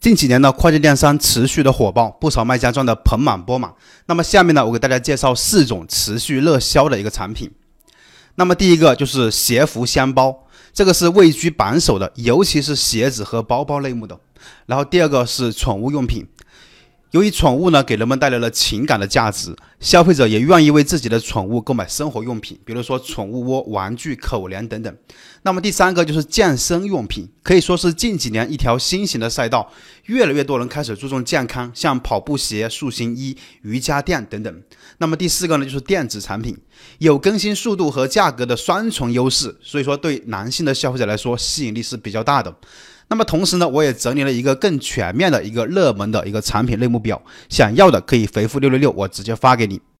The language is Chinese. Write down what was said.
近几年呢，跨境电商持续的火爆，不少卖家赚得盆满钵满。那么下面呢，我给大家介绍四种持续热销的一个产品。那么第一个就是鞋服箱包，这个是位居榜首的，尤其是鞋子和包包类目的。然后第二个是宠物用品。由于宠物呢给人们带来了情感的价值，消费者也愿意为自己的宠物购买生活用品，比如说宠物窝、玩具、口粮等等。那么第三个就是健身用品，可以说是近几年一条新型的赛道，越来越多人开始注重健康，像跑步鞋、塑形衣、瑜伽垫等等。那么第四个呢就是电子产品，有更新速度和价格的双重优势，所以说对男性的消费者来说吸引力是比较大的。那么同时呢，我也整理了一个更全面的一个热门的一个产品类目表，想要的可以回复六六六，我直接发给你。